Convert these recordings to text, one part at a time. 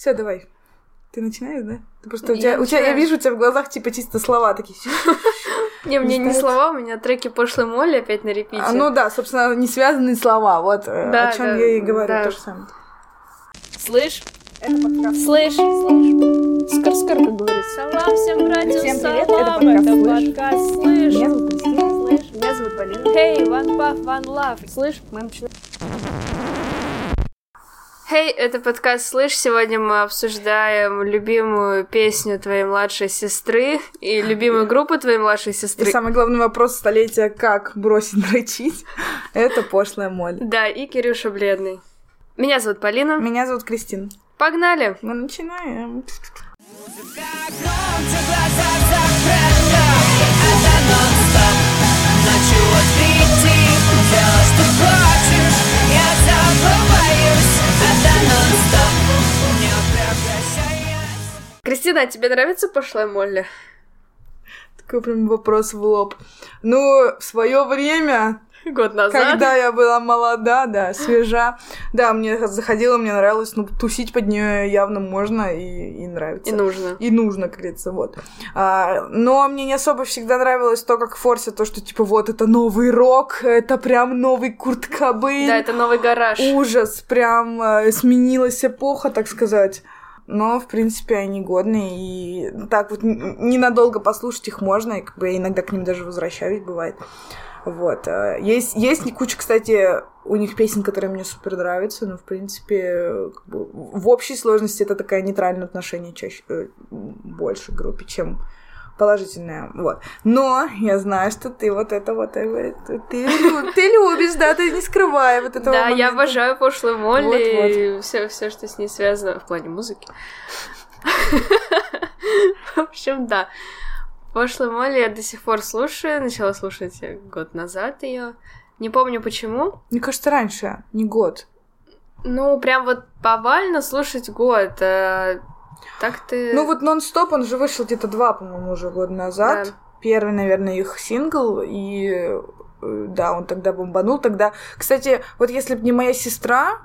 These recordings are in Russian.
Все, давай. Ты начинаешь, да? Ты просто у тебя, у тебя, я вижу у тебя в глазах типа чисто слова такие. Не, мне не слова, у меня треки пошлой моли опять на репите. А, ну да, собственно, не связанные слова. Вот э, да, о чем я и говорю, то же самое. Слышь? Это подкаст. Слышь? Слышь? Скор-скор, как говорится. Салам всем братьям, Всем привет, это подкаст Слышь? Меня зовут Кристина. Слышь? Меня зовут Полина. Hey, one puff, one love. Слышь? Мы начинаем. Хей, hey, это подкаст «Слышь». Сегодня мы обсуждаем любимую песню твоей младшей сестры и любимую группу твоей младшей сестры. И самый главный вопрос столетия «Как бросить дрочить?» — это пошлая моль. Да, и Кирюша Бледный. Меня зовут Полина. Меня зовут Кристина. Погнали! Мы начинаем. Музыка, Кристина, тебе нравится пошлая Молли? Такой прям вопрос в лоб. Ну, в свое время Год назад. Когда я была молода, да, свежа. Да, мне заходило, мне нравилось, ну, тусить под нее явно можно и, и нравится. И нужно. И нужно, как говорится, вот. А, но мне не особо всегда нравилось то, как форсят то, что, типа, вот, это новый рок, это прям новый Курт Кобейн. Да, это новый гараж. Ужас, прям э, сменилась эпоха, так сказать но, в принципе, они годные, и так вот ненадолго послушать их можно, и как бы я иногда к ним даже возвращаюсь, бывает. Вот. Э, есть, есть куча, кстати, у них песен, которые мне супер нравятся, но, в принципе, как бы, в общей сложности это такое нейтральное отношение чаще, э, больше к группе, чем положительное, вот. Но я знаю, что ты вот это вот, э, ты, ты любишь, да, ты не скрывай вот этого Да, момента. я обожаю пошлую Молли вот, вот. и все, все, что с ней связано в плане музыки. В общем, да. Пошлую Молли я до сих пор слушаю, начала слушать год назад ее. Не помню почему. Мне кажется, раньше, не год. Ну, прям вот повально слушать год. А так ты... Ну вот нон-стоп, он же вышел где-то два, по-моему, уже года назад. Да. Первый, наверное, их сингл, и э, да, он тогда бомбанул. Тогда, кстати, вот если бы не моя сестра,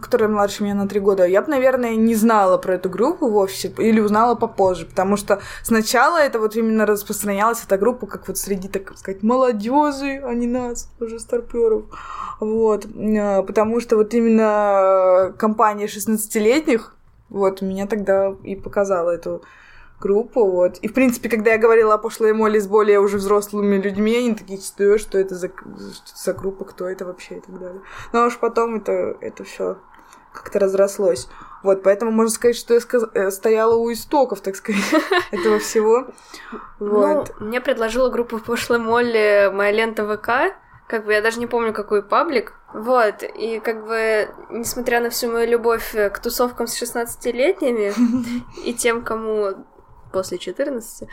которая младше меня на три года, я бы, наверное, не знала про эту группу вовсе, или узнала попозже, потому что сначала это вот именно распространялась эта группа, как вот среди, так сказать, молодежи, а не нас, уже старперов. Вот, э, потому что вот именно компания 16-летних, вот, меня тогда и показала эту группу, вот. И, в принципе, когда я говорила о пошлой Молли с более уже взрослыми людьми, они такие, что, что это за, за группа, кто это вообще и так далее. Но уж потом это, это все как-то разрослось. Вот, поэтому можно сказать, что я сказ... Э, стояла у истоков, так сказать, этого всего. Вот. Ну, мне предложила группа пошлой Молли моя лента ВК, как бы я даже не помню, какой паблик. Вот, и как бы, несмотря на всю мою любовь к тусовкам с 16-летними и тем, кому после 14,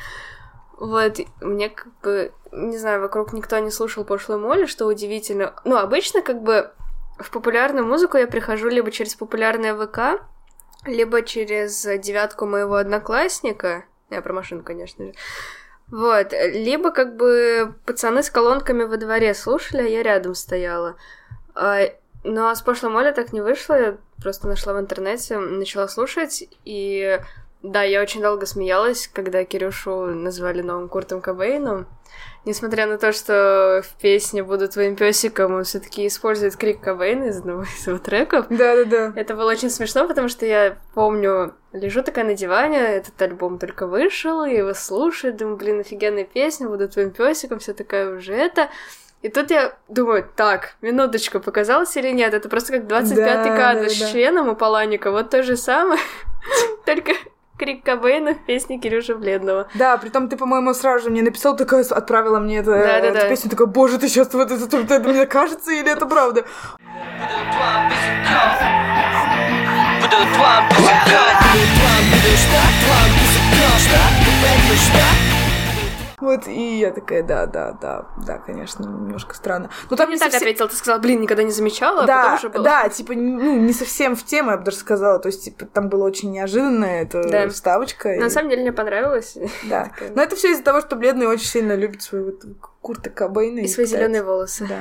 вот, мне как бы, не знаю, вокруг никто не слушал пошлую моли, что удивительно. Ну, обычно как бы в популярную музыку я прихожу либо через популярное ВК, либо через девятку моего одноклассника. Я про машину, конечно же. Вот, либо как бы пацаны с колонками во дворе слушали, а я рядом стояла. А, но с прошлой моли так не вышло, я просто нашла в интернете, начала слушать, и да, я очень долго смеялась, когда Кирюшу назвали новым Куртом Кобейном. Несмотря на то, что в песне «Буду твоим песиком», он все таки использует крик Кобейна из одного из его треков. Да-да-да. Это было очень смешно, потому что я помню, лежу такая на диване, этот альбом только вышел, и его слушаю, думаю, блин, офигенная песня, «Буду твоим песиком», все такая уже это... И тут я думаю, так, минуточку, показалось или нет? Это просто как 25-й да, кадр да, с да. членом у Паланика, вот то же самое, только Крик Кобейна в песне Кирюши Бледного. Да, притом ты, по-моему, сразу же мне написал, такая, отправила мне это, да, да, эту да. песню, такая, боже, ты сейчас вот это, это, это мне кажется или это правда? Буду твоим вот, и я такая, да, да, да, да, конечно, немножко странно. Но там не, так совсем... ответила, ты сказала, блин, никогда не замечала, а да, потом уже было. Да, типа, ну, не совсем в тему, я бы даже сказала, то есть, типа, там было очень неожиданно, это да. вставочка. На и... самом деле мне понравилось. Да, но это все из-за того, что Бледный очень сильно любит свою вот Курта Кобейна. И, и свои зеленые волосы. Да.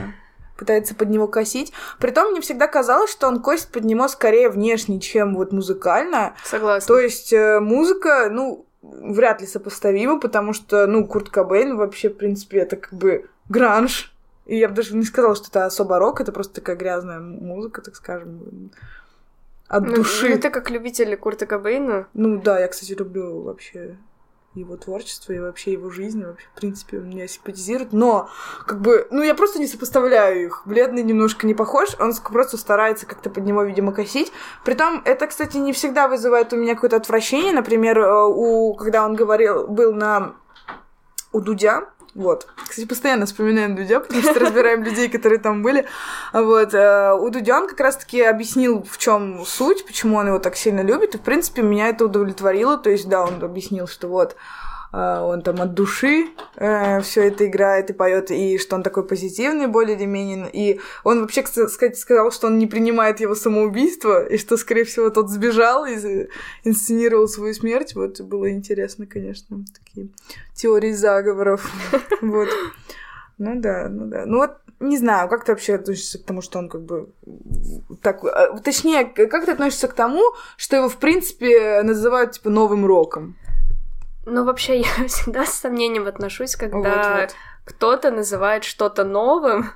пытается под него косить. Притом мне всегда казалось, что он косит под него скорее внешне, чем вот музыкально. Согласна. То есть э, музыка, ну, вряд ли сопоставима, потому что, ну, Курт Кобейн вообще, в принципе, это как бы гранж. И я бы даже не сказала, что это особо рок, это просто такая грязная музыка, так скажем, от ну, души. Ну, ты как любитель Курта Кобейна. Ну да, я, кстати, люблю вообще его творчество и вообще его жизнь, вообще, в принципе, меня симпатизирует, но, как бы, ну, я просто не сопоставляю их. Бледный немножко не похож, он просто старается как-то под него, видимо, косить. Притом, это, кстати, не всегда вызывает у меня какое-то отвращение. Например, э, у, когда он говорил, был на у Дудя, вот. Кстати, постоянно вспоминаем Дудя, потому что разбираем людей, которые там были. Вот. Э, у Дудя он как раз-таки объяснил, в чем суть, почему он его так сильно любит. И, в принципе, меня это удовлетворило. То есть, да, он объяснил, что вот он там от души э, все это играет и поет, и что он такой позитивный более или менее. И он вообще, кстати, сказал, что он не принимает его самоубийство, и что, скорее всего, тот сбежал и инсценировал свою смерть. Вот было интересно, конечно, такие теории заговоров. Вот. Ну да, ну да. Ну вот не знаю, как ты вообще относишься к тому, что он как бы так... Э, точнее, как ты относишься к тому, что его, в принципе, называют, типа, новым роком? Ну, вообще, я всегда с сомнением отношусь, когда вот, вот. кто-то называет что-то новым,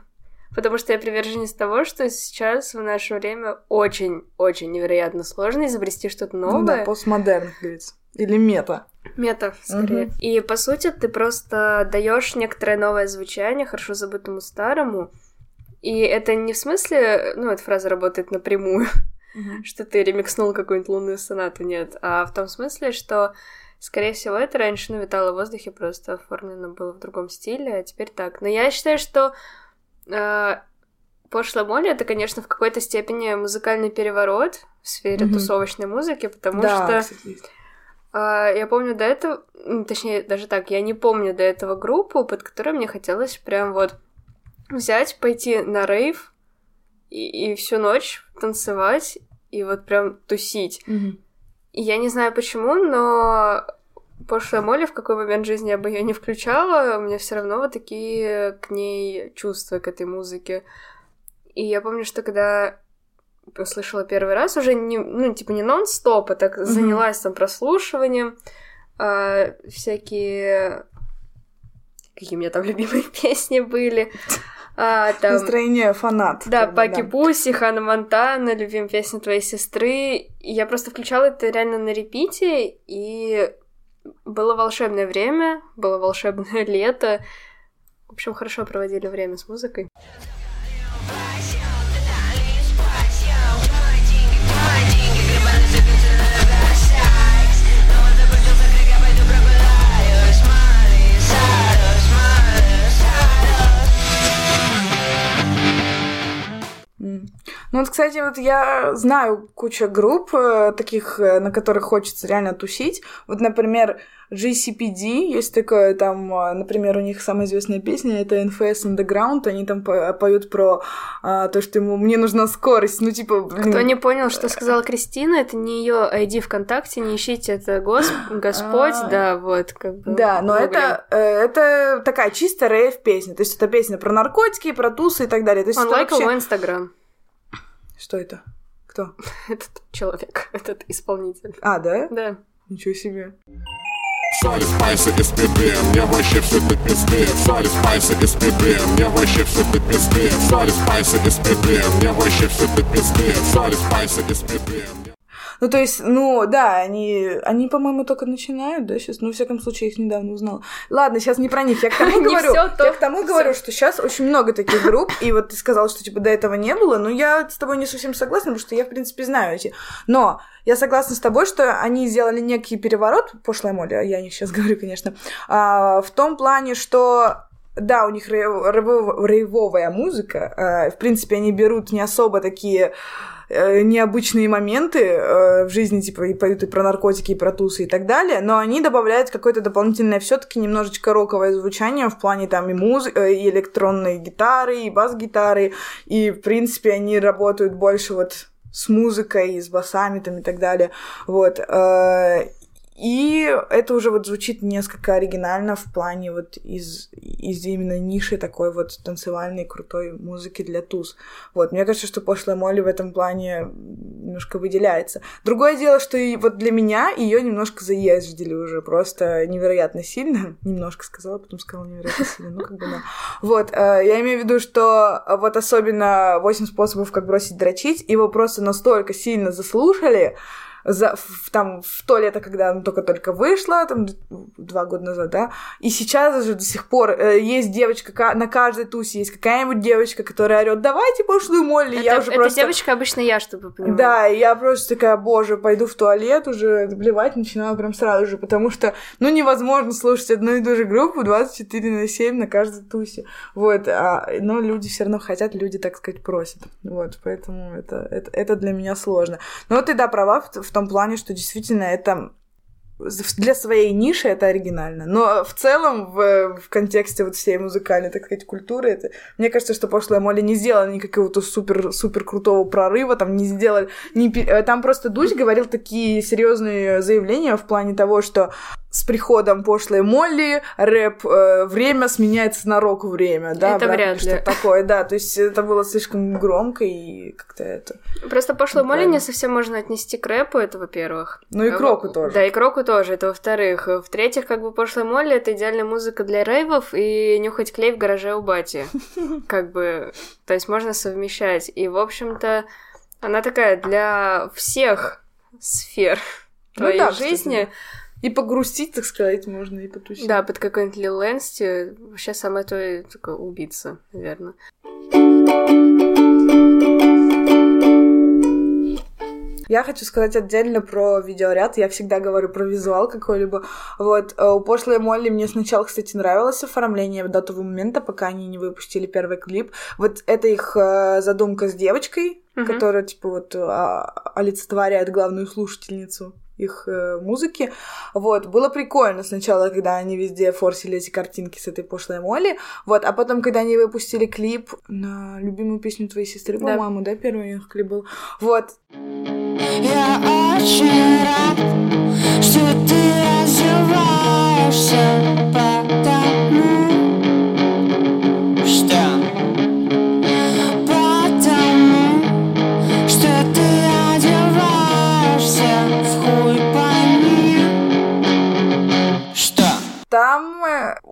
потому что я приверженец того, что сейчас в наше время очень-очень невероятно сложно изобрести что-то новое. Ну да, постмодерн, как говорится. Или мета. Мета, скорее. Угу. И по сути, ты просто даешь некоторое новое звучание хорошо забытому старому. И это не в смысле, ну, эта фраза работает напрямую, угу. что ты ремикснул какую-нибудь лунную сонату, нет, а в том смысле, что Скорее всего, это раньше ну, витало в воздухе, просто оформлено было в другом стиле, а теперь так. Но я считаю, что э, Пошлая Молли — это, конечно, в какой-то степени музыкальный переворот в сфере mm-hmm. тусовочной музыки, потому да, что... Э, я помню до этого, точнее, даже так, я не помню до этого группу, под которой мне хотелось прям вот взять, пойти на рейв и, и всю ночь танцевать и вот прям тусить. Mm-hmm. Я не знаю почему, но пошлая Молли, в какой момент жизни я бы ее не включала, у меня все равно вот такие к ней чувства, к этой музыке. И я помню, что когда услышала первый раз, уже не, ну, типа не нон-стоп, а так mm-hmm. занялась там прослушиванием, а, всякие... Какие у меня там любимые песни были. А, там... Настроение фанат. Да, Паки да. Пуси, Хана Монтана, любим песню твоей сестры. И я просто включала это реально на репите, и было волшебное время, было волшебное лето. В общем, хорошо проводили время с музыкой. Ну вот, кстати, вот я знаю кучу групп э, таких, э, на которых хочется реально тусить. Вот, например, GCPD, есть такое там, э, например, у них самая известная песня, это NFS Underground, они там поют про а, то, что ему, мне нужна скорость, ну типа... Блин. Кто не понял, что сказала Кристина, это не ее ID ВКонтакте, не ищите, это Гос... Господь, а. да, вот, как бы... Да, но это, это такая чисто рейв песня, то есть это песня про наркотики, про тусы и так далее. То есть Он лайкал вообще... Инстаграм. Что это? Кто? Этот человек, этот исполнитель. А, да? Да. Ничего себе. Соли, спайсы из пипи, мне вообще все тут пизды Соли, спайсы из пипи, мне вообще все тут пизды Соли, спайсы из пипи, мне вообще все тут пизды Соли, спайсы из пипи ну, то есть, ну, да, они, они, по-моему, только начинают, да, сейчас, ну, в всяком случае, я их недавно узнала. Ладно, сейчас не про них, я к тому говорю, я к тому говорю, что сейчас очень много таких групп, и вот ты сказал, что, типа, до этого не было, но я с тобой не совсем согласна, потому что я, в принципе, знаю эти. Но я согласна с тобой, что они сделали некий переворот, пошлая моля, я не сейчас говорю, конечно, а, в том плане, что да, у них рейвовая музыка. А, в принципе, они берут не особо такие Э, необычные моменты э, в жизни, типа, и поют и про наркотики, и про тусы, и так далее, но они добавляют какое-то дополнительное все таки немножечко роковое звучание в плане там и музыки, э, и электронной гитары, и бас-гитары, и, в принципе, они работают больше вот с музыкой, с басами там и так далее, вот. И это уже вот звучит несколько оригинально в плане вот из, из именно ниши такой вот танцевальной крутой музыки для туз. Вот, мне кажется, что пошлая Молли в этом плане немножко выделяется. Другое дело, что и вот для меня ее немножко заездили уже просто невероятно сильно. Немножко сказала, потом сказала невероятно сильно. Ну, как бы да. Вот, э, я имею в виду, что вот особенно 8 способов, как бросить дрочить, его просто настолько сильно заслушали, за, в, там, в то лето, когда она только-только вышла, там, два года назад, да, и сейчас же до сих пор э, есть девочка, на каждой тусе есть какая-нибудь девочка, которая орет, давайте пошлую Молли, это, я уже это просто... девочка обычно я, чтобы понимать. Да, я просто такая, боже, пойду в туалет уже, блевать начинаю прям сразу же, потому что, ну, невозможно слушать одну и ту же группу 24 на 7 на каждой тусе, вот, а, но люди все равно хотят, люди, так сказать, просят, вот, поэтому это, это, это для меня сложно. Но ты, да, права в, в том плане, что действительно это для своей ниши это оригинально. Но в целом, в, в контексте вот всей музыкальной, так сказать, культуры, это, мне кажется, что пошлая Молли не сделала никакого-то супер, супер крутого прорыва, там не сделали... Не, там просто Дудь говорил такие серьезные заявления в плане того, что с приходом пошлой Молли рэп э, время сменяется на рок время, да? Это вряд ли. Что такое, да. То есть это было слишком громко и как-то это... Просто пошлую Молли не совсем можно отнести к рэпу, это во-первых. Ну и к року тоже. Да, и к року тоже, это во-вторых. В-третьих, как бы пошлая Молли — это идеальная музыка для рейвов и нюхать клей в гараже у бати. Как бы, то есть можно совмещать. И, в общем-то, она такая для всех сфер ну твоей ну, да, жизни. Кстати. И погрустить, так сказать, можно, и потусить. Да, под какой-нибудь Лил Лэнсти вообще самое то такое убийца, наверное. Я хочу сказать отдельно про видеоряд. Я всегда говорю про визуал какой-либо. Вот, э, у пошлой Молли мне сначала, кстати, нравилось оформление до того момента, пока они не выпустили первый клип. Вот это их э, задумка с девочкой, mm-hmm. которая, типа, вот а, олицетворяет главную слушательницу их э, музыки. Вот, было прикольно сначала, когда они везде форсили эти картинки с этой пошлой Молли. Вот, а потом, когда они выпустили клип на любимую песню твоей сестры, да. по-моему, да, первый их клип был. Вот. Я очень рад, что ты развиваешься, Там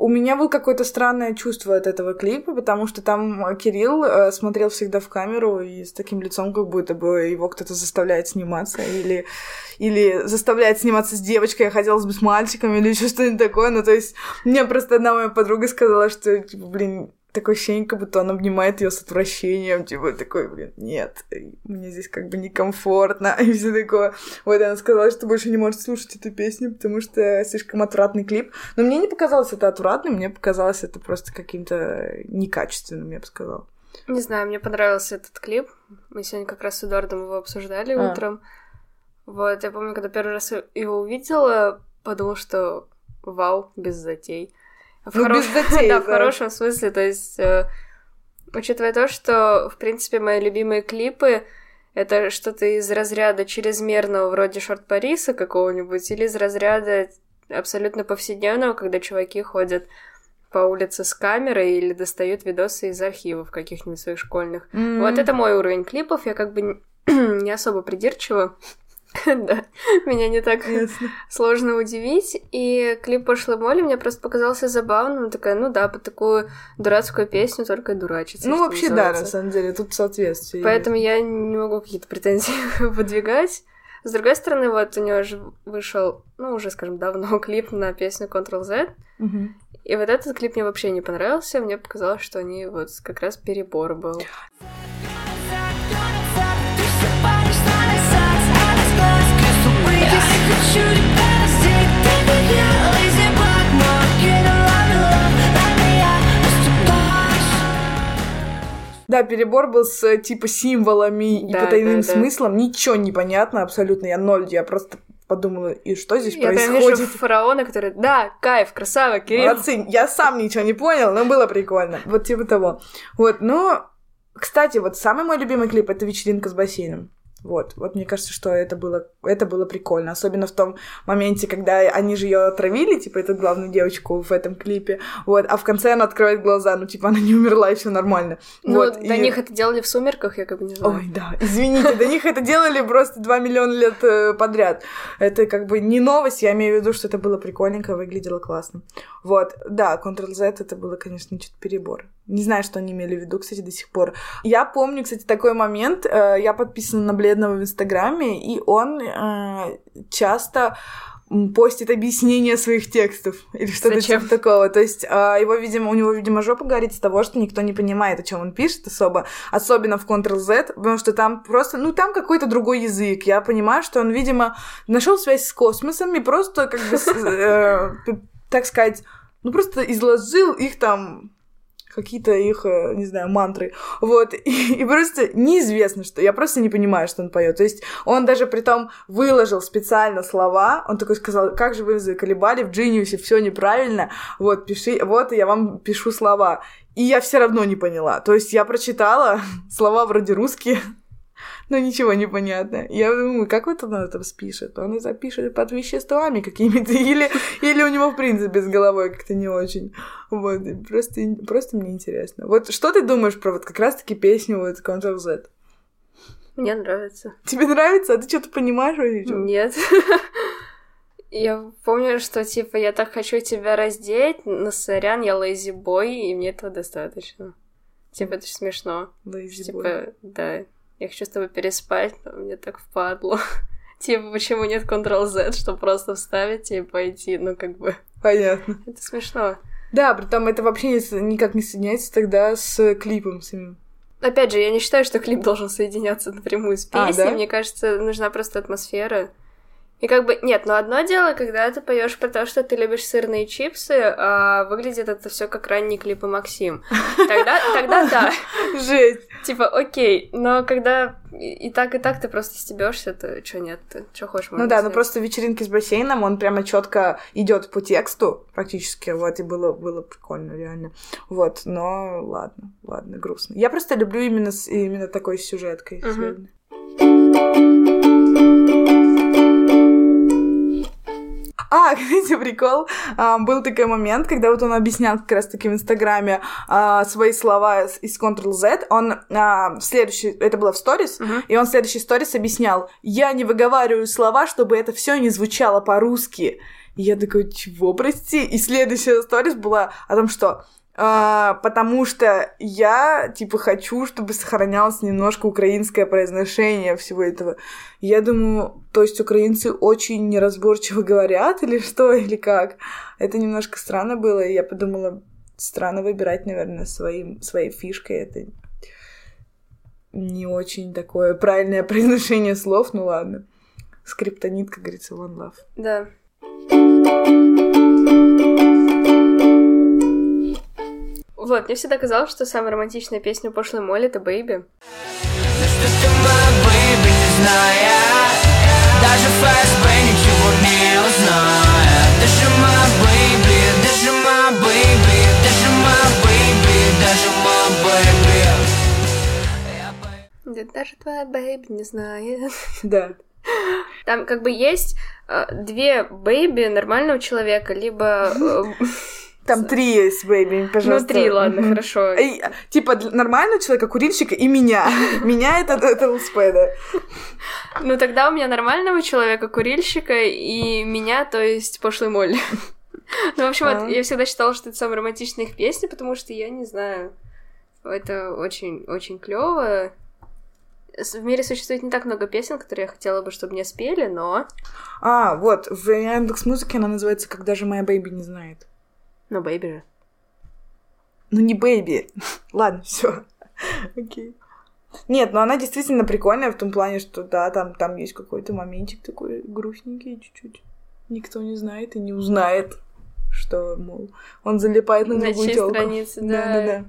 у меня было какое-то странное чувство от этого клипа, потому что там Кирилл э, смотрел всегда в камеру и с таким лицом, как будто бы его кто-то заставляет сниматься, или, или заставляет сниматься с девочкой, а хотелось бы с мальчиком, или еще что-нибудь такое. Ну, то есть, мне просто одна моя подруга сказала, что, типа, блин, такое ощущение, как будто он обнимает ее с отвращением, типа такой, блин, нет, мне здесь как бы некомфортно, и все такое. Вот она сказала, что больше не может слушать эту песню, потому что слишком отвратный клип. Но мне не показалось это отвратным, мне показалось это просто каким-то некачественным, я бы сказала. Не знаю, мне понравился этот клип. Мы сегодня как раз с Эдуардом его обсуждали а. утром. Вот, я помню, когда первый раз его увидела, подумала, что вау, без затей. В ну, хорош... без затей, да, да, в хорошем смысле, то есть, э, учитывая то, что, в принципе, мои любимые клипы это что-то из разряда чрезмерного, вроде шорт Париса какого-нибудь, или из разряда абсолютно повседневного, когда чуваки ходят по улице с камерой или достают видосы из архивов каких-нибудь своих школьных. Mm-hmm. Вот это мой уровень клипов, я как бы не особо придирчива. Да, меня не так сложно удивить. И клип пошлой Молли мне просто показался забавным. Такая, ну да, под такую дурацкую песню только дурачиться. Ну, вообще, да, на самом деле, тут соответствие. Поэтому я не могу какие-то претензии выдвигать. С другой стороны, вот у него же вышел, ну, уже, скажем, давно клип на песню Ctrl-Z. И вот этот клип мне вообще не понравился. Мне показалось, что они вот как раз перебор был. Да, перебор был с типа символами да, и потайным да, да. смыслом. Ничего не понятно абсолютно. Я ноль, я просто подумала, и что здесь я происходит? Я вижу фараона, который, да, кайф, красава, Кирилл. Молодцы, я сам ничего не понял, но было прикольно. Вот типа того. Вот, ну, кстати, вот самый мой любимый клип — это «Вечеринка с бассейном». Вот, вот мне кажется, что это было, это было прикольно, особенно в том моменте, когда они же ее отравили, типа, эту главную девочку в этом клипе, вот, а в конце она открывает глаза, ну, типа, она не умерла, и все нормально. Ну, вот, до и... них это делали в «Сумерках», я как бы не знаю. Ой, да, извините, до них это делали просто 2 миллиона лет э, подряд. Это как бы не новость, я имею в виду, что это было прикольненько, выглядело классно. Вот, да, Ctrl-Z это было, конечно, чуть перебор. Не знаю, что они имели в виду, кстати, до сих пор. Я помню, кстати, такой момент. Э, я подписана на Бледного в Инстаграме, и он э, часто постит объяснение своих текстов или что-то типа такого. То есть а, его, видимо, у него, видимо, жопа горит с того, что никто не понимает, о чем он пишет особо, особенно в Ctrl-Z, потому что там просто, ну, там какой-то другой язык. Я понимаю, что он, видимо, нашел связь с космосом и просто, как бы, э, так сказать, ну, просто изложил их там какие-то их, э, не знаю, мантры. Вот. И, и просто неизвестно, что. Я просто не понимаю, что он поет. То есть он даже при том выложил специально слова. Он такой сказал, как же вы заколебали в Genius, все неправильно. Вот, пиши, вот я вам пишу слова. И я все равно не поняла. То есть я прочитала слова вроде русские, но ничего не понятно. Я думаю, как вот он это спишет? Он это пишет под веществами какими-то, или, или у него, в принципе, с головой как-то не очень. Вот, просто, просто мне интересно. Вот что ты думаешь про вот как раз-таки песню вот Ctrl-Z? Мне нравится. Тебе нравится? А ты что-то понимаешь вообще? Нет. Я помню, что, типа, я так хочу тебя раздеть, но сорян, я лейзи бой, и мне этого достаточно. Типа, это смешно. Лейзи Типа, да. Я хочу с тобой переспать, но мне так впадло. Типа, почему нет Ctrl-Z, чтобы просто вставить и пойти, ну, как бы... Понятно. Это смешно. Да, при том это вообще никак не соединяется тогда с клипом самим. Опять же, я не считаю, что клип должен соединяться напрямую с песней. А, да? Мне кажется, нужна просто атмосфера. И как бы, нет, но одно дело, когда ты поешь про то, что ты любишь сырные чипсы, а выглядит это все как ранние клипы Максим. Тогда, тогда да. Жесть. Типа, окей, но когда и так, и так ты просто стебешься, то что нет, ты что хочешь Ну да, ну просто вечеринки с бассейном, он прямо четко идет по тексту практически, вот, и было, было прикольно, реально. Вот, но ладно, ладно, грустно. Я просто люблю именно, именно такой сюжеткой. Uh-huh. А, кстати, прикол. А, был такой момент, когда вот он объяснял как раз-таки в Инстаграме а, свои слова из Ctrl-Z. Он а, в следующий... Это было в сторис, uh-huh. и он в следующий сторис объяснял, я не выговариваю слова, чтобы это все не звучало по-русски. И я такой, чего, прости? И следующая сторис была о том, что а, потому что я, типа, хочу, чтобы сохранялось немножко украинское произношение всего этого. Я думаю, то есть украинцы очень неразборчиво говорят или что, или как? Это немножко странно было, и я подумала, странно выбирать, наверное, своим, своей фишкой. Это не очень такое правильное произношение слов, ну ладно. Скриптонит, как говорится, one love. Да. Вот, мне всегда казалось, что самая романтичная песня пошлой Молли — это «Бэйби». Даже ФСБ ничего не узнает Да даже твоя baby не знает Да Там как бы есть э, две baby нормального человека, либо э, там три есть, baby, пожалуйста. Ну, три, ладно, mm-hmm. хорошо. И, типа, нормального человека, курильщика и меня. Меня это, это ЛСП, да. Ну, тогда у меня нормального человека, курильщика, и меня, то есть пошлый Молли. Ну, в общем, вот, я всегда считала, что это самая романтичная их песня, потому что я не знаю, это очень-очень клево. В мире существует не так много песен, которые я хотела бы, чтобы мне спели, но... А, вот, в Яндекс Музыке она называется «Даже моя baby не знает». Ну, Baby же. Ну, не baby. Ладно, все. Окей. Нет, но она действительно прикольная в том плане, что да, там, там есть какой-то моментик такой грустненький чуть-чуть. Никто не знает и не узнает, что, мол, он залипает на другую тёлку. странице, да. Да, да, да.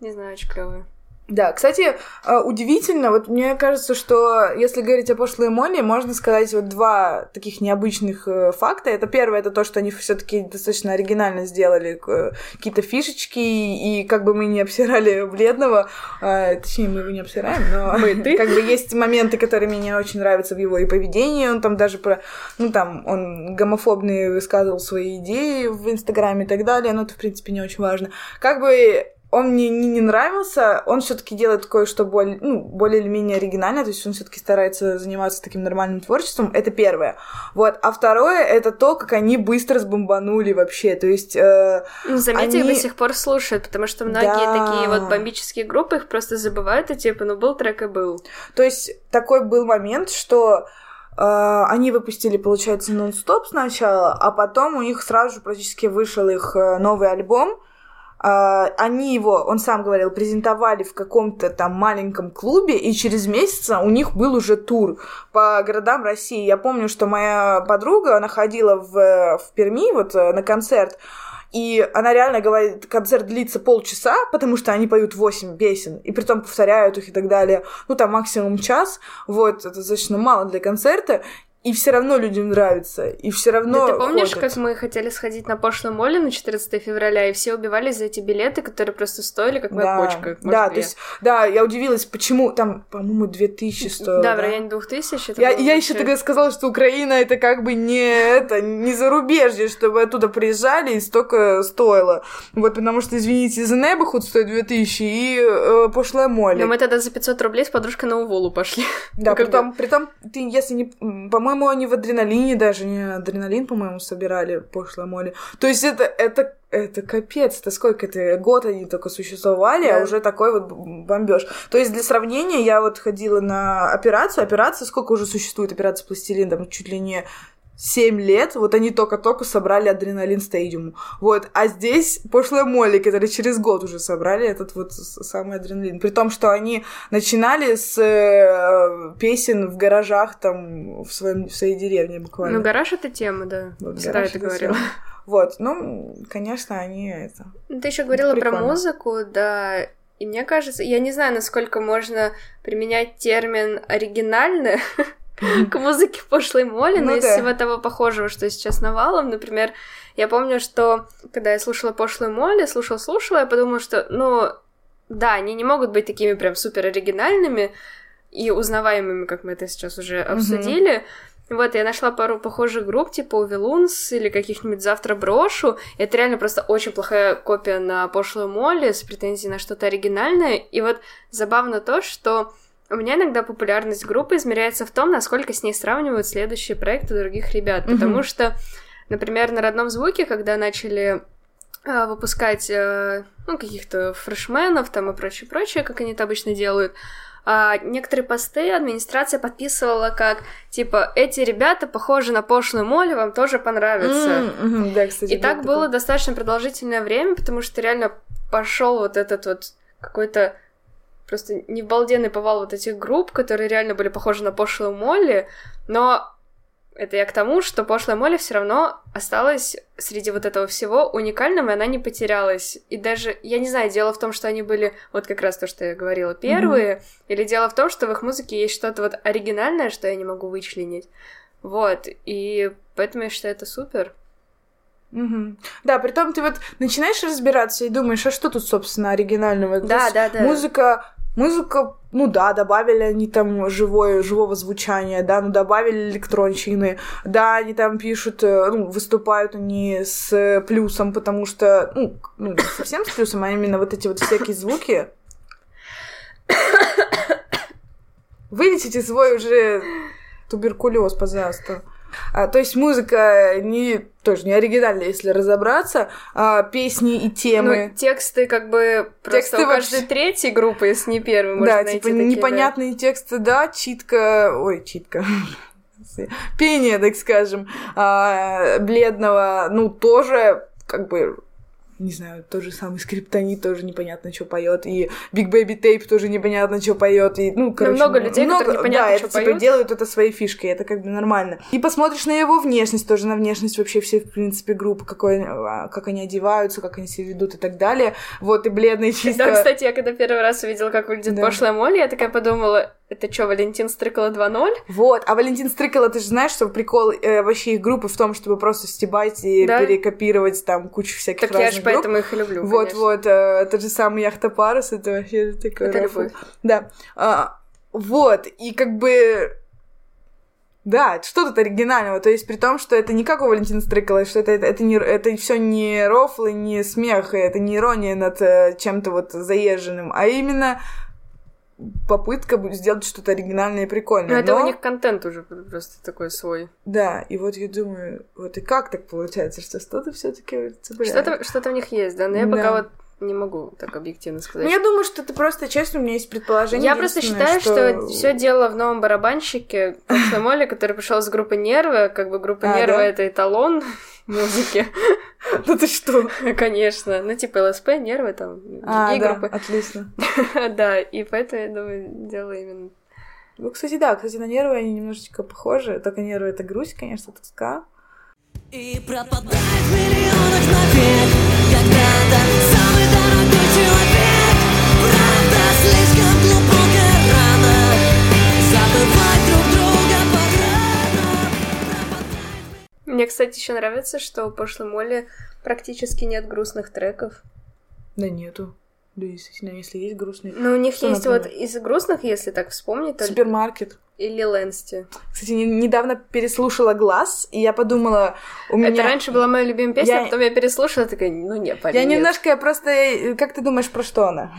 Не знаю, очень клёвая. Да, кстати, э, удивительно, вот мне кажется, что если говорить о пошлой Молли, можно сказать вот два таких необычных э, факта. Это первое, это то, что они все таки достаточно оригинально сделали э, какие-то фишечки, и как бы мы не обсирали бледного, точнее, мы его не обсираем, но мы, ты? как бы есть моменты, которые мне очень нравятся в его и поведении, он там даже про, ну там, он гомофобные высказывал свои идеи в Инстаграме и так далее, но это, в принципе, не очень важно. Как бы он мне не, не нравился, он все-таки делает кое-что более, ну, более или менее оригинальное, то есть он все-таки старается заниматься таким нормальным творчеством. Это первое. Вот. А второе это то, как они быстро сбомбанули вообще. То есть. Э, ну, заметьте, они... их до сих пор слушают, потому что многие да. такие вот бомбические группы их просто забывают, и типа, ну был трек и был. То есть такой был момент, что Uh, они выпустили, получается, нон-стоп сначала, а потом у них сразу же практически вышел их э, новый альбом, они его, он сам говорил, презентовали в каком-то там маленьком клубе, и через месяц у них был уже тур по городам России. Я помню, что моя подруга, она ходила в, в Перми вот э, на концерт, и она реально говорит, концерт длится полчаса, потому что они поют 8 песен, и при том повторяют их и так далее. Ну, там максимум час. Вот, это достаточно мало для концерта и все равно людям нравится, и все равно. Да ты помнишь, ходят. как мы хотели сходить на пошлую моле на 14 февраля, и все убивались за эти билеты, которые просто стоили, как моя да, почка. Да, то есть, да, я удивилась, почему там, по-моему, 2000 стоило. Да, да? в районе 2000. Я, я еще тогда сказала, что Украина это как бы не это, не зарубежье, чтобы оттуда приезжали и столько стоило. Вот, потому что, извините, за Небохуд стоит 2000 и э, пошлая моле. Но мы тогда за 500 рублей с подружкой на Уволу пошли. Да, при том, при том, ты, если не, по-моему, по-моему, они в адреналине даже, не адреналин, по-моему, собирали пошлой моли. То есть это, это, это капец, это сколько это, год они только существовали, а да. а уже такой вот бомбеж. То есть для сравнения, я вот ходила на операцию, операция, сколько уже существует операция пластилин, там чуть ли не 7 лет, вот они только-только собрали адреналин стадиум. Вот, а здесь пошлая Молли, которые через год уже собрали этот вот самый адреналин. При том, что они начинали с э, песен в гаражах там в, своем, в своей деревне буквально. Ну, гараж — это тема, да. Вот, Всегда это говорила. Вот, ну, конечно, они это... Ну, ты еще говорила про музыку, да, и мне кажется, я не знаю, насколько можно применять термин оригинально к музыке пошлой Молли, но ну, из да. всего того похожего, что сейчас навалом, например, я помню, что когда я слушала пошлую Молли, слушала-слушала, я подумала, что, ну, да, они не могут быть такими прям супер оригинальными и узнаваемыми, как мы это сейчас уже обсудили, mm-hmm. Вот, я нашла пару похожих групп, типа Увилунс или каких-нибудь «Завтра брошу». Это реально просто очень плохая копия на пошлую Молли с претензией на что-то оригинальное. И вот забавно то, что у меня иногда популярность группы измеряется в том, насколько с ней сравнивают следующие проекты других ребят. Mm-hmm. Потому что, например, на родном звуке, когда начали э, выпускать э, ну, каких-то фрешменов там и прочее, прочее, как они это обычно делают, а некоторые посты администрация подписывала как, типа, эти ребята похожи на пошлую моли, вам тоже понравится. Mm-hmm, да, кстати, и так было достаточно продолжительное время, потому что реально пошел вот этот вот какой-то просто невбалденный повал вот этих групп, которые реально были похожи на пошлую Молли, но это я к тому, что пошлая Молли все равно осталась среди вот этого всего уникальным, и она не потерялась. И даже, я не знаю, дело в том, что они были, вот как раз то, что я говорила, первые, mm-hmm. или дело в том, что в их музыке есть что-то вот оригинальное, что я не могу вычленить. Вот, и поэтому я считаю это супер. Угу. Да, при том ты вот начинаешь разбираться и думаешь, а что тут, собственно, оригинального? Да, да, да. Музыка Музыка, ну да, добавили они там живое, живого звучания, да, ну добавили электронщины, да, они там пишут, э, ну, выступают они с плюсом, потому что, ну, ну не совсем с плюсом, а именно вот эти вот всякие звуки. Вылечите свой уже туберкулез, пожалуйста. А, то есть музыка не тоже не оригинальная, если разобраться, а, песни и темы. Ну, тексты как бы просто тексты у каждой вообще... третьей группы, если не первой, можно Да, найти типа такие, непонятные да. тексты, да, читка, ой, читка, пение, так скажем, а, бледного, ну, тоже как бы не знаю, тот же самый Скриптонит тоже непонятно, что поет, и Big Baby Tape тоже непонятно, что поет, и, ну, короче... много людей, много, которые непонятно, да, что это, типа, делают это своей фишкой, это как бы нормально. И посмотришь на его внешность, тоже на внешность вообще все, в принципе, группы, какой, а, как они одеваются, как они себя ведут и так далее. Вот, и бледный чисто... Да, кстати, я когда первый раз увидела, как выглядит да. пошлая Молли, я такая подумала, это что, Валентин Стрыкала 2.0? Вот, а Валентин Стрыкала, ты же знаешь, что прикол э, вообще их группы в том, чтобы просто стебать и да? перекопировать там кучу всяких так разных я же поэтому их и люблю, Вот-вот, э, тот же самый Яхта Парус, это вообще такой Это любовь. Да. А, вот, и как бы... Да, что тут оригинального? То есть при том, что это не как у Валентина Стрыкала, что это, это, это, не, это все не рофлы, не смех, это не ирония над э, чем-то вот заезженным, а именно попытка сделать что-то оригинальное и прикольное. Но, это у них контент уже просто такой свой. Да, и вот я думаю, вот и как так получается, что что-то все-таки Что-то что в них есть, да, но я да. пока вот не могу так объективно сказать. Ну, я думаю, что это просто, честно, у меня есть предположение. Я просто считаю, что, что все дело в новом барабанщике Молли, который пришел с группы Нервы, как бы группа а, Нервы да? это эталон музыки. Ну ты что? Конечно. Ну, типа ЛСП, Нервы, там, а, другие группы. отлично. Да, и поэтому, я думаю, дело именно... Ну, кстати, да, кстати, на Нервы они немножечко похожи, только Нервы — это грусть, конечно, тоска. И пропадает в миллионах навек, когда-то самый дорогой Мне, кстати, еще нравится, что у пошлой Молли практически нет грустных треков. Да нету. Да, естественно, если есть грустные. Ну, у них есть например? вот из грустных, если так вспомнить. То... Супермаркет. Или Лэнсти. Кстати, не, недавно переслушала «Глаз», и я подумала, у меня... Это раньше была моя любимая песня, я... а потом я переслушала, такая, ну не, парень, Я немножко, я просто... Как ты думаешь, про что она?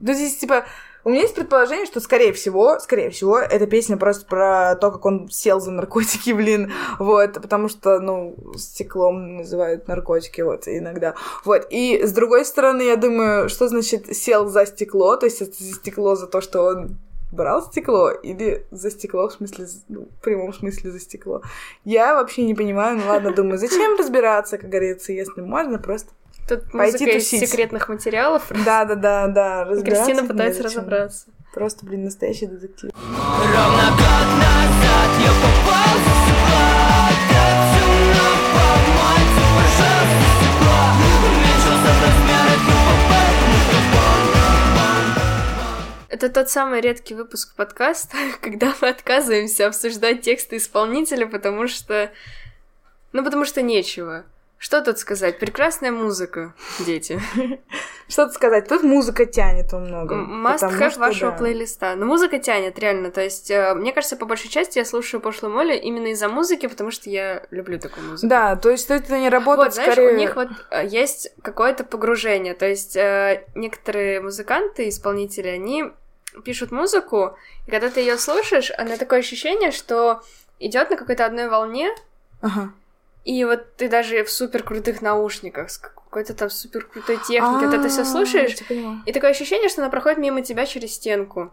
Ну, здесь, типа, у меня есть предположение, что, скорее всего, скорее всего, эта песня просто про то, как он сел за наркотики, блин, вот, потому что, ну, стеклом называют наркотики, вот, иногда, вот, и с другой стороны, я думаю, что значит сел за стекло, то есть это стекло за то, что он брал стекло или за стекло, в смысле, ну, в прямом смысле за стекло. Я вообще не понимаю, ну ладно, думаю, зачем разбираться, как говорится, если можно просто Тут музыка Пойти из секретных материалов. Да, да, да, да. Кристина пытается разобраться. Просто, блин, настоящий детектив. Ровно год назад я попал Это тот самый редкий выпуск подкаста, когда мы отказываемся обсуждать тексты исполнителя, потому что... Ну, потому что нечего. Что тут сказать? Прекрасная музыка, дети. Что тут сказать? Тут музыка тянет во многом. Must have что, вашего да. плейлиста. Но музыка тянет, реально. То есть, э, мне кажется, по большей части я слушаю пошлую Молли именно из-за музыки, потому что я люблю такую музыку. Да, то есть это не работает вот, знаешь, скорее... у них вот э, есть какое-то погружение. То есть, э, некоторые музыканты, исполнители, они пишут музыку, и когда ты ее слушаешь, она такое ощущение, что идет на какой-то одной волне, Ага. И вот ты даже в супер крутых наушниках, с какой-то там супер крутой техникой, ты это все слушаешь, и такое ощущение, что она проходит мимо тебя через стенку.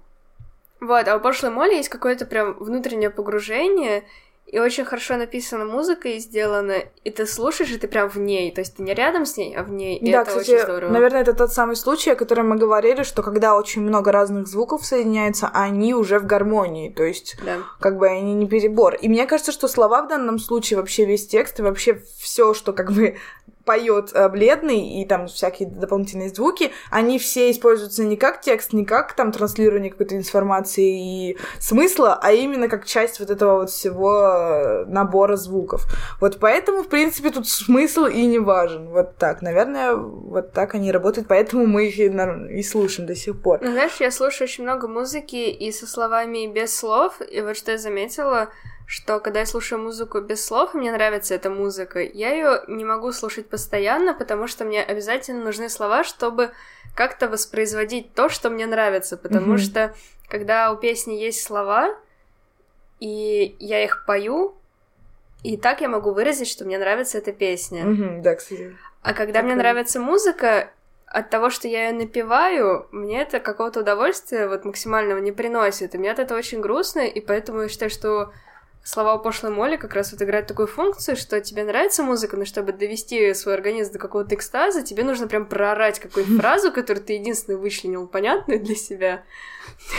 Вот, а у пошлой Молли есть какое-то прям внутреннее погружение, и очень хорошо написана музыка и сделана, и ты слушаешь, и ты прям в ней, то есть ты не рядом с ней, а в ней, и да, это кстати, очень здорово. наверное, это тот самый случай, о котором мы говорили, что когда очень много разных звуков соединяются, они уже в гармонии, то есть да. как бы они не перебор. И мне кажется, что слова в данном случае, вообще весь текст и вообще все, что как бы поет э, бледный и там всякие дополнительные звуки, они все используются не как текст, не как там транслирование какой-то информации и смысла, а именно как часть вот этого вот всего э, набора звуков. Вот поэтому, в принципе, тут смысл и не важен. Вот так. Наверное, вот так они работают, поэтому мы их и, и слушаем до сих пор. Ну, знаешь, я слушаю очень много музыки и со словами, и без слов, и вот что я заметила, что когда я слушаю музыку без слов, и мне нравится эта музыка, я ее не могу слушать постоянно, потому что мне обязательно нужны слова, чтобы как-то воспроизводить то, что мне нравится, потому mm-hmm. что когда у песни есть слова, и я их пою, и так я могу выразить, что мне нравится эта песня. Mm-hmm, да, кстати. А когда так мне нравится музыка, от того, что я ее напеваю, мне это какого-то удовольствия вот максимального не приносит. И мне от этого очень грустно, и поэтому я считаю, что слова у пошлой моли как раз вот играют такую функцию, что тебе нравится музыка, но чтобы довести свой организм до какого-то экстаза, тебе нужно прям проорать какую-то фразу, которую ты единственный вычленил понятную для себя.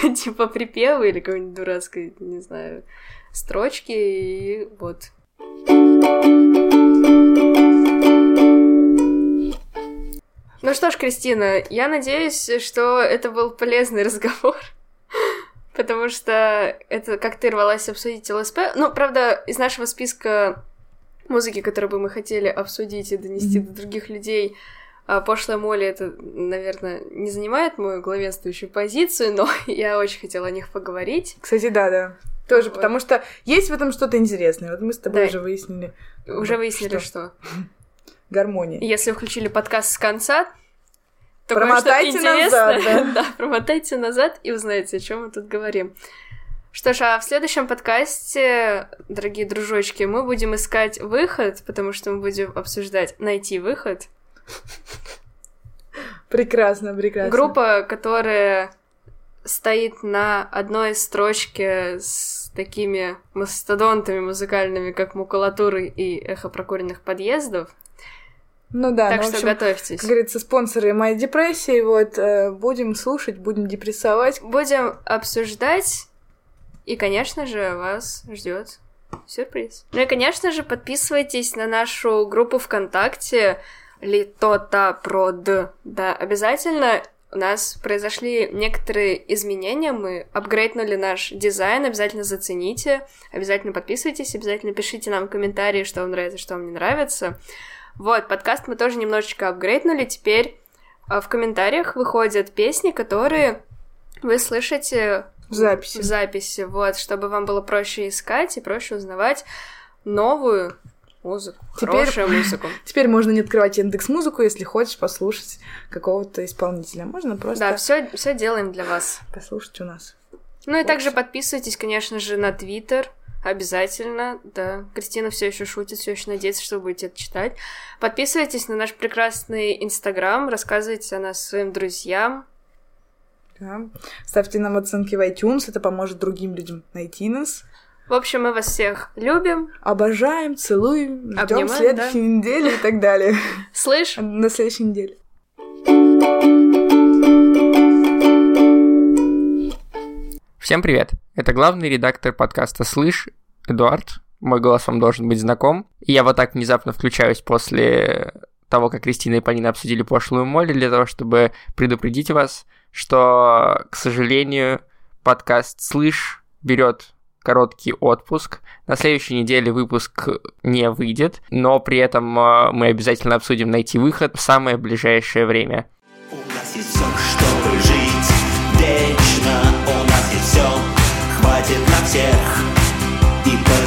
типа припевы или какой-нибудь дурацкой, не знаю, строчки, и вот. Ну что ж, Кристина, я надеюсь, что это был полезный разговор потому что это как ты рвалась обсудить ЛСП. Ну, правда, из нашего списка музыки, которую бы мы хотели обсудить и донести mm-hmm. до других людей, а пошлая Молли это, наверное, не занимает мою главенствующую позицию, но я очень хотела о них поговорить. Кстати, да, да. Тоже, вот. потому что есть в этом что-то интересное. Вот мы с тобой да. уже выяснили. Уже выяснили, что. что? Гармония. Если включили подкаст с конца, то промотайте назад, да. да, промотайте назад и узнаете, о чем мы тут говорим. Что ж, а в следующем подкасте, дорогие дружочки, мы будем искать выход, потому что мы будем обсуждать найти выход. Прекрасно, прекрасно. Группа, которая стоит на одной строчке с такими мастодонтами музыкальными, как макулатуры и эхо прокуренных подъездов. Ну да, так ну, что общем, готовьтесь. Как говорится, спонсоры моей депрессии, вот, э, будем слушать, будем депрессовать. Будем обсуждать, и, конечно же, вас ждет сюрприз. Ну и, конечно же, подписывайтесь на нашу группу ВКонтакте Литота Прод. Да, обязательно у нас произошли некоторые изменения, мы апгрейднули наш дизайн, обязательно зацените, обязательно подписывайтесь, обязательно пишите нам комментарии, что вам нравится, что вам не нравится. Вот, подкаст мы тоже немножечко апгрейднули. Теперь э, в комментариях выходят песни, которые вы слышите в записи. В записи, вот, чтобы вам было проще искать и проще узнавать новую музыку, теперь, хорошую музыку. Теперь можно не открывать Яндекс Музыку, если хочешь послушать какого-то исполнителя. Можно просто. Да, все, все делаем для вас. Послушать у нас. Ну и также подписывайтесь, конечно же, на Твиттер. Обязательно, да. Кристина все еще шутит, все еще надеется, что вы будете это читать. Подписывайтесь на наш прекрасный Инстаграм, рассказывайте о нас своим друзьям. Да. Ставьте нам оценки в iTunes, это поможет другим людям найти нас. В общем, мы вас всех любим. Обожаем, целуем, ждем следующей да. недели и так далее. Слышь? На следующей неделе. Всем привет! Это главный редактор подкаста «Слышь», Эдуард. Мой голос вам должен быть знаком. И я вот так внезапно включаюсь после того, как Кристина и Панина обсудили пошлую моль, для того, чтобы предупредить вас, что, к сожалению, подкаст «Слышь» берет короткий отпуск. На следующей неделе выпуск не выйдет, но при этом э, мы обязательно обсудим найти выход в самое ближайшее время. У нас есть все, день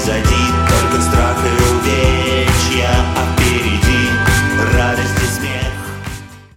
idea.